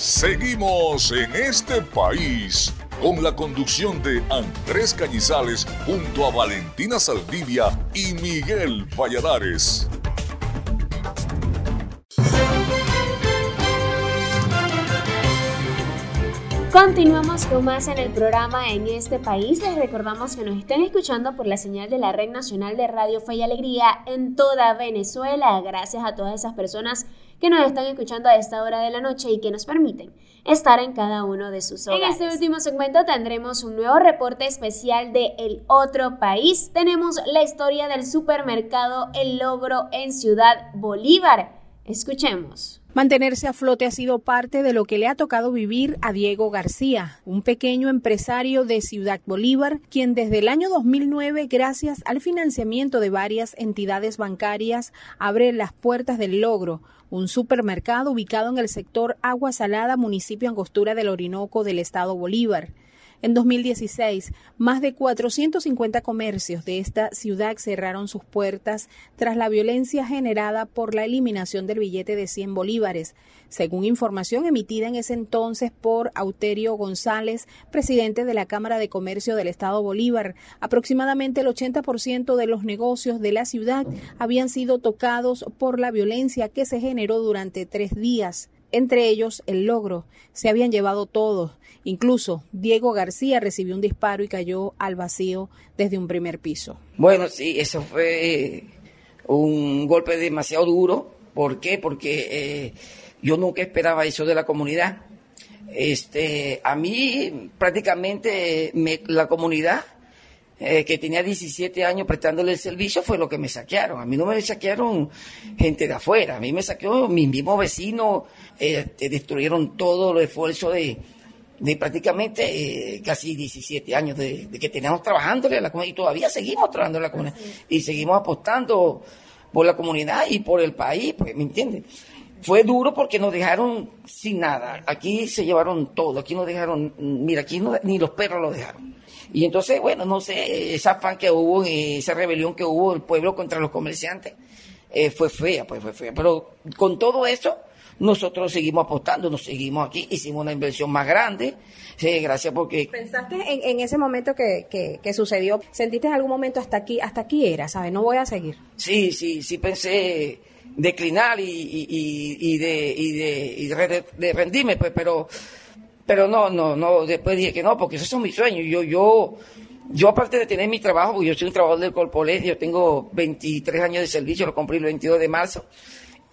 Seguimos en este país con la conducción de Andrés Cañizales junto a Valentina Saldivia y Miguel Valladares. Continuamos con más en el programa en este país. Les recordamos que nos estén escuchando por la señal de la Red Nacional de Radio Fe y Alegría en toda Venezuela. Gracias a todas esas personas nos están escuchando a esta hora de la noche y que nos permiten estar en cada uno de sus hogares. En este último segmento tendremos un nuevo reporte especial de El Otro País. Tenemos la historia del supermercado El Logro en Ciudad Bolívar. Escuchemos. Mantenerse a flote ha sido parte de lo que le ha tocado vivir a Diego García, un pequeño empresario de Ciudad Bolívar, quien desde el año 2009, gracias al financiamiento de varias entidades bancarias, abre las puertas del logro, un supermercado ubicado en el sector Agua Salada, municipio Angostura del Orinoco del estado Bolívar. En 2016, más de 450 comercios de esta ciudad cerraron sus puertas tras la violencia generada por la eliminación del billete de 100 bolívares, según información emitida en ese entonces por Auterio González, presidente de la Cámara de Comercio del Estado Bolívar. Aproximadamente el 80% de los negocios de la ciudad habían sido tocados por la violencia que se generó durante tres días entre ellos el logro. Se habían llevado todos. Incluso Diego García recibió un disparo y cayó al vacío desde un primer piso. Bueno, sí, eso fue un golpe demasiado duro. ¿Por qué? Porque eh, yo nunca esperaba eso de la comunidad. Este, a mí prácticamente la comunidad eh, que tenía 17 años prestándole el servicio fue lo que me saquearon. A mí no me saquearon gente de afuera, a mí me saqueó mi mismo vecino, eh, destruyeron todo el esfuerzo de, de prácticamente eh, casi 17 años de, que teníamos trabajándole a la comunidad y todavía seguimos trabajando en la comunidad y seguimos apostando por la comunidad y por el país, pues, ¿me entiendes? Fue duro porque nos dejaron sin nada. Aquí se llevaron todo. Aquí nos dejaron, mira, aquí ni los perros lo dejaron. Y entonces, bueno, no sé, esa afán que hubo, esa rebelión que hubo el pueblo contra los comerciantes, eh, fue fea, pues fue fea. Pero con todo eso, nosotros seguimos apostando, nos seguimos aquí, hicimos una inversión más grande, sí, gracias porque... ¿Pensaste en, ese momento que, que, sucedió, sentiste en algún momento hasta aquí, hasta aquí era, ¿sabes? No voy a seguir. Sí, sí, sí pensé declinar y, y, y, de, y, de, y de rendirme, pues, pero pero no, no, no, después dije que no, porque esos son mis sueños. Yo, yo, yo aparte de tener mi trabajo, yo soy un trabajador del Corpolet, yo tengo 23 años de servicio, lo compré el 22 de marzo.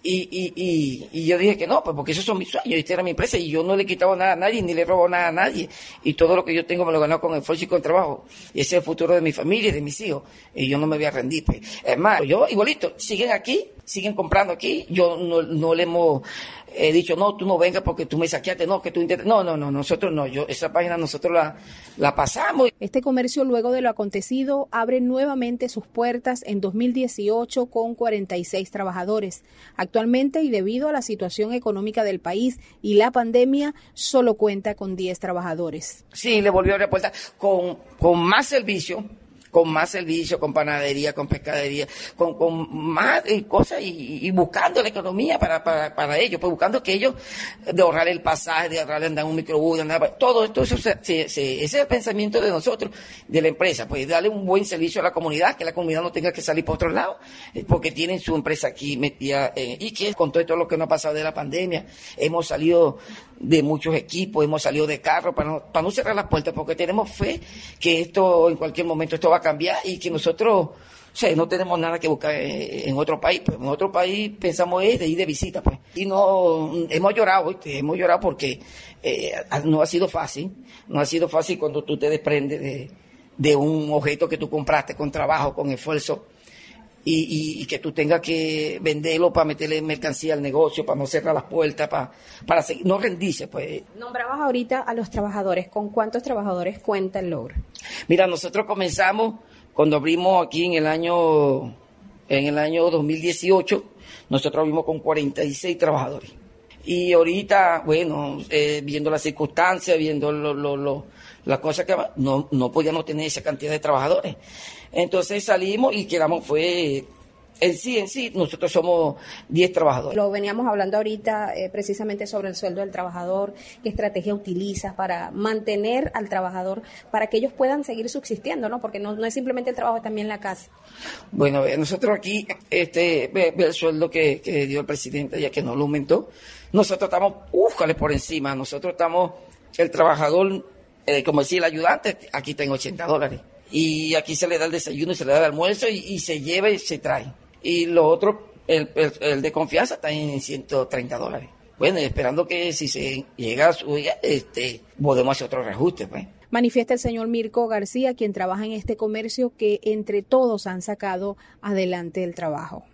Y, y, y, y, yo dije que no, pues porque esos son mis sueños, esta era mi empresa y yo no le he quitado nada a nadie, ni le robo nada a nadie. Y todo lo que yo tengo me lo he ganado con esfuerzo y con trabajo. Y ese es el futuro de mi familia y de mis hijos. Y yo no me voy a rendir. Pues. Es más, yo igualito, siguen aquí, siguen comprando aquí. Yo no, no le hemos he dicho, no, tú no vengas porque tú me saqueaste, no, que tú No, no, no, nosotros no, yo, esa página nosotros la, la pasamos. Este comercio, luego de lo acontecido, abre nuevamente sus puertas en 2018 con 46 trabajadores. Actualmente, y debido a la situación económica del país y la pandemia, solo cuenta con 10 trabajadores. Sí, le volvió a abrir puertas con, con más servicio con más servicios, con panadería, con pescadería, con, con más eh, cosas y, buscando la economía para, para, para ellos, pues buscando que ellos, de ahorrar el pasaje, de ahorrar andar en un microbús, de andar, todo esto, eso, ese es el pensamiento de nosotros, de la empresa, pues darle un buen servicio a la comunidad, que la comunidad no tenga que salir por otro lado, eh, porque tienen su empresa aquí metida, eh, y que con todo esto lo que nos ha pasado de la pandemia, hemos salido de muchos equipos, hemos salido de carro para no, para no cerrar las puertas, porque tenemos fe que esto en cualquier momento esto va a cambiar y que nosotros o no tenemos nada que buscar en otro país, pues en otro país pensamos es ir de visita, pues. Y no, hemos llorado, hemos llorado porque eh, no ha sido fácil, no ha sido fácil cuando tú te desprendes de, de un objeto que tú compraste con trabajo, con esfuerzo, y, que tú tengas que venderlo para meterle mercancía al negocio, para no cerrar las puertas, para, para seguir, no rendirse. Pues. Nombrabas ahorita a los trabajadores. ¿Con cuántos trabajadores cuenta el logro? Mira, nosotros comenzamos cuando abrimos aquí en el año, en el año 2018, nosotros abrimos con 46 trabajadores. Y ahorita, bueno, eh, viendo las circunstancias, viendo lo, lo, lo, las cosas que no, no podíamos tener esa cantidad de trabajadores. Entonces salimos y quedamos, fue En sí, en sí, nosotros somos 10 trabajadores. Lo veníamos hablando ahorita eh, precisamente sobre el sueldo del trabajador, qué estrategia utilizas para mantener al trabajador, para que ellos puedan seguir subsistiendo, ¿no? Porque no, no es simplemente el trabajo, es también la casa. Bueno, nosotros aquí, este, ve, el sueldo que, dio el presidente, ya que no lo aumentó. Nosotros estamos, búscale por encima, nosotros estamos, el trabajador, eh, como decía el ayudante, aquí tengo 80 dólares. Y aquí se le da el desayuno, se le da el almuerzo y se lleva y se trae y lo otro, el, el, de confianza está en 130 dólares. Bueno, esperando que si se llega a subir, este, podemos hacer otro reajuste, pues. Manifiesta el señor Mirko García, quien trabaja en este comercio, que entre todos han sacado adelante el trabajo.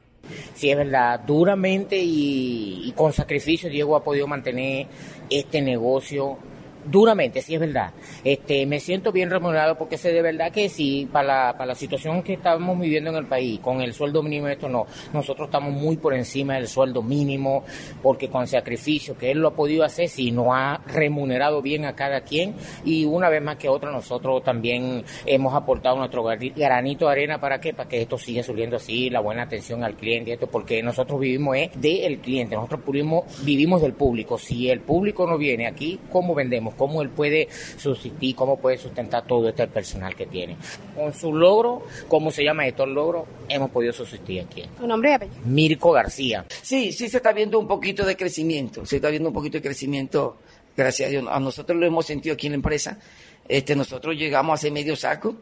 Sí, es verdad, duramente y, y con sacrificio Diego ha podido mantener este negocio duramente, sí es verdad. Este, me siento bien remunerado porque sé de verdad que sí, para la, para la situación que estamos viviendo en el país, con el sueldo mínimo, esto no. Nosotros estamos muy por encima del sueldo mínimo, porque con sacrificio que él lo ha podido hacer, sí, nos ha remunerado bien a cada quien y una vez más que otra, nosotros también hemos aportado nuestro granito de arena para qué, para que esto siga subiendo así, la buena atención al cliente, esto, porque nosotros vivimos es del cliente, nosotros vivimos, vivimos del público. Si el público no viene aquí, ¿cómo vendemos? Cómo él puede subsistir, cómo puede sustentar todo este personal que tiene. Con su logro, ¿cómo se llama esto? El logro, hemos podido subsistir aquí. ¿Tu nombre y apellido? Mirko García. Sí, sí se está viendo un poquito de crecimiento, se está viendo un poquito de crecimiento, gracias a Dios. A nosotros lo hemos sentido aquí en la empresa. Este, nosotros llegamos a hacer medio saco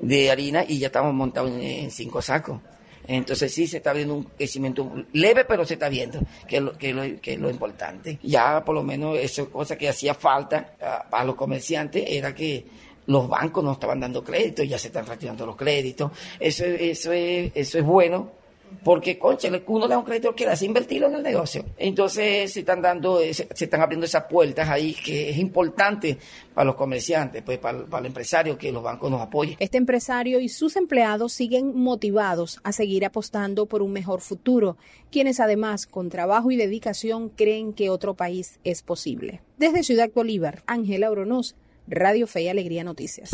de harina y ya estamos montados en cinco sacos. Entonces sí se está viendo un crecimiento leve, pero se está viendo, que es lo, que que lo importante. Ya por lo menos eso cosa que hacía falta a, a los comerciantes era que los bancos no estaban dando crédito, ya se están retirando los créditos. Eso, eso, es, eso es bueno porque, concha, uno le da un crédito que hace invertirlo en el negocio. Entonces se están dando, se, están abriendo esas puertas ahí que es importante para los comerciantes, pues para, el empresario que los bancos nos apoyen. Este empresario y sus empleados siguen motivados a seguir apostando por un mejor futuro, quienes además con trabajo y dedicación creen que otro país es posible. Desde Ciudad Bolívar, Ángela Oronoz, Radio Fe y Alegría Noticias.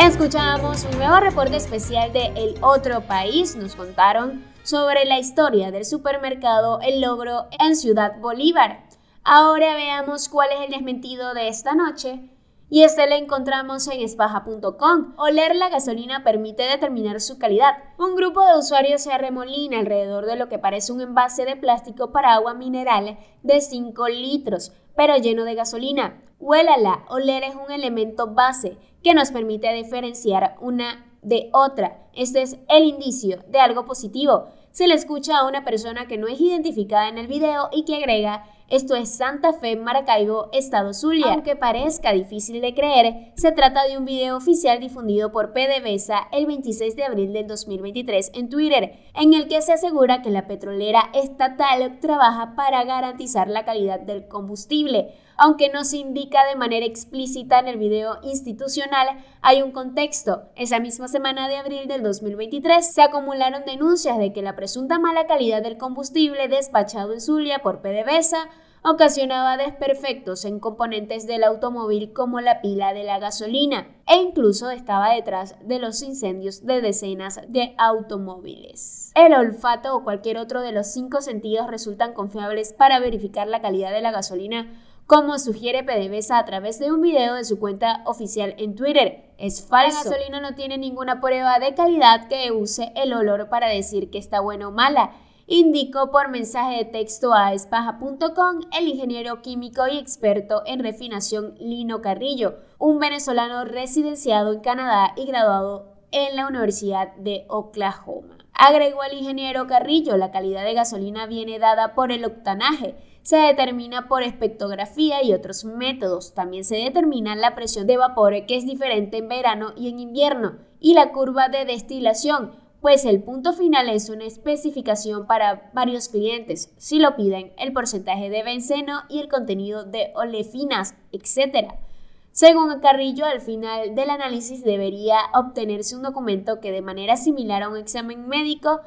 Escuchamos un nuevo reporte especial de El Otro País. Nos contaron sobre la historia del supermercado El Logro en Ciudad Bolívar. Ahora veamos cuál es el desmentido de esta noche. Y este lo encontramos en espaja.com. Oler la gasolina permite determinar su calidad. Un grupo de usuarios se arremolina alrededor de lo que parece un envase de plástico para agua mineral de 5 litros, pero lleno de gasolina. Huélala, oler es un elemento base que nos permite diferenciar una de otra. Este es el indicio de algo positivo. Se le escucha a una persona que no es identificada en el video y que agrega esto es Santa Fe, Maracaibo, Estado Zulia. Aunque parezca difícil de creer, se trata de un video oficial difundido por PDVSA el 26 de abril del 2023 en Twitter, en el que se asegura que la petrolera estatal trabaja para garantizar la calidad del combustible. Aunque no se indica de manera explícita en el video institucional, hay un contexto. Esa misma semana de abril del 2023 se acumularon denuncias de que la presunta mala calidad del combustible despachado en Zulia por PDVSA ocasionaba desperfectos en componentes del automóvil como la pila de la gasolina e incluso estaba detrás de los incendios de decenas de automóviles. El olfato o cualquier otro de los cinco sentidos resultan confiables para verificar la calidad de la gasolina como sugiere PDVSA a través de un video de su cuenta oficial en Twitter. Es falso. La gasolina no tiene ninguna prueba de calidad que use el olor para decir que está buena o mala indicó por mensaje de texto a espaja.com el ingeniero químico y experto en refinación Lino Carrillo, un venezolano residenciado en Canadá y graduado en la Universidad de Oklahoma. Agregó el ingeniero Carrillo, la calidad de gasolina viene dada por el octanaje, se determina por espectrografía y otros métodos. También se determina la presión de vapor que es diferente en verano y en invierno, y la curva de destilación, pues el punto final es una especificación para varios clientes, si lo piden, el porcentaje de benceno y el contenido de olefinas, etc. Según Carrillo, al final del análisis debería obtenerse un documento que de manera similar a un examen médico,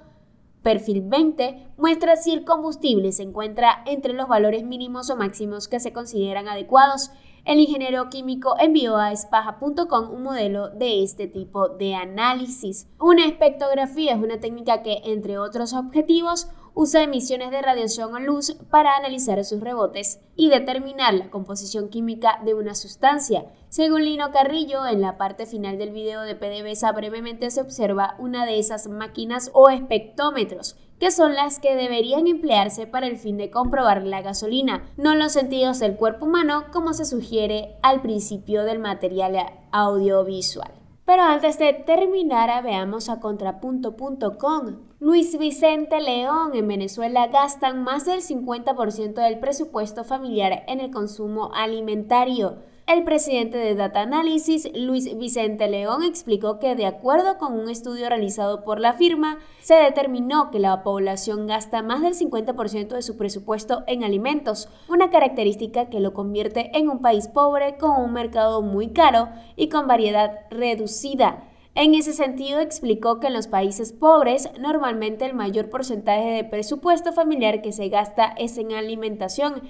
perfil 20, muestra si el combustible se encuentra entre los valores mínimos o máximos que se consideran adecuados El ingeniero químico envió a espaja.com un modelo de este tipo de análisis. Una espectrografía es una técnica que, entre otros objetivos, usa emisiones de radiación o luz para analizar sus rebotes y determinar la composición química de una sustancia. Según Lino Carrillo, en la parte final del video de PDVSA brevemente se observa una de esas máquinas o espectómetros que son las que deberían emplearse para el fin de comprobar la gasolina, no los sentidos del cuerpo humano como se sugiere al principio del material audiovisual. Pero antes de terminar, veamos a contrapunto.com. Luis Vicente León en Venezuela gastan más del 50% del presupuesto familiar en el consumo alimentario. El presidente de Data Analysis, Luis Vicente León, explicó que de acuerdo con un estudio realizado por la firma, se determinó que la población gasta más del 50% de su presupuesto en alimentos, una característica que lo convierte en un país pobre con un mercado muy caro y con variedad reducida. En ese sentido, explicó que en los países pobres normalmente el mayor porcentaje de presupuesto familiar que se gasta es en alimentación,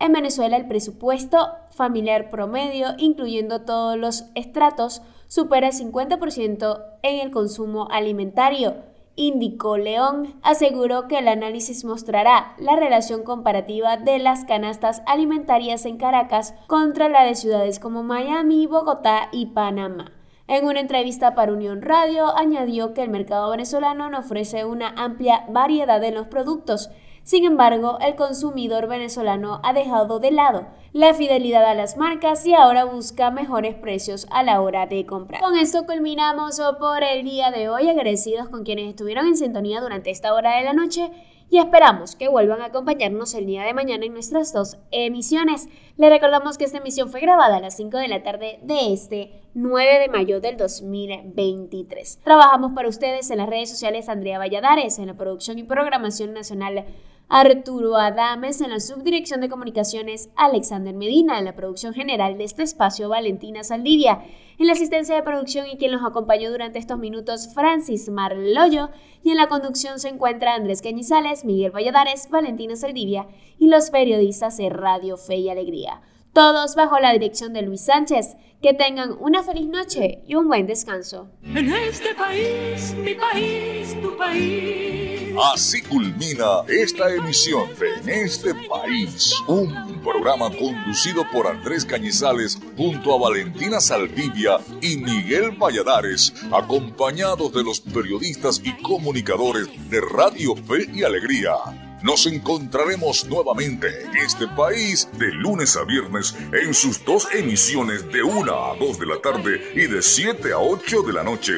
en Venezuela el presupuesto familiar promedio, incluyendo todos los estratos, supera el 50% en el consumo alimentario. Indicó León, aseguró que el análisis mostrará la relación comparativa de las canastas alimentarias en Caracas contra la de ciudades como Miami, Bogotá y Panamá. En una entrevista para Unión Radio, añadió que el mercado venezolano no ofrece una amplia variedad de los productos, sin embargo, el consumidor venezolano ha dejado de lado la fidelidad a las marcas y ahora busca mejores precios a la hora de comprar. Con esto culminamos por el día de hoy, agradecidos con quienes estuvieron en sintonía durante esta hora de la noche y esperamos que vuelvan a acompañarnos el día de mañana en nuestras dos emisiones. Les recordamos que esta emisión fue grabada a las 5 de la tarde de este 9 de mayo del 2023. Trabajamos para ustedes en las redes sociales Andrea Valladares, en la producción y programación nacional Arturo Adames en la subdirección de comunicaciones, Alexander Medina en la producción general de este espacio, Valentina Saldivia en la asistencia de producción y quien nos acompañó durante estos minutos, Francis Marloyo, y en la conducción se encuentra Andrés Cañizales, Miguel Valladares, Valentina Saldivia y los periodistas de Radio Fe y Alegría. Todos bajo la dirección de Luis Sánchez. Que tengan una feliz noche y un buen descanso. En este país, mi país, tu país. Así culmina esta emisión de En este país, un programa conducido por Andrés Cañizales junto a Valentina Saldivia y Miguel Valladares, acompañados de los periodistas y comunicadores de Radio Fe y Alegría. Nos encontraremos nuevamente en este país de lunes a viernes en sus dos emisiones de 1 a 2 de la tarde y de 7 a 8 de la noche.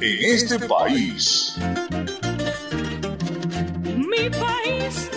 En este país. Mi país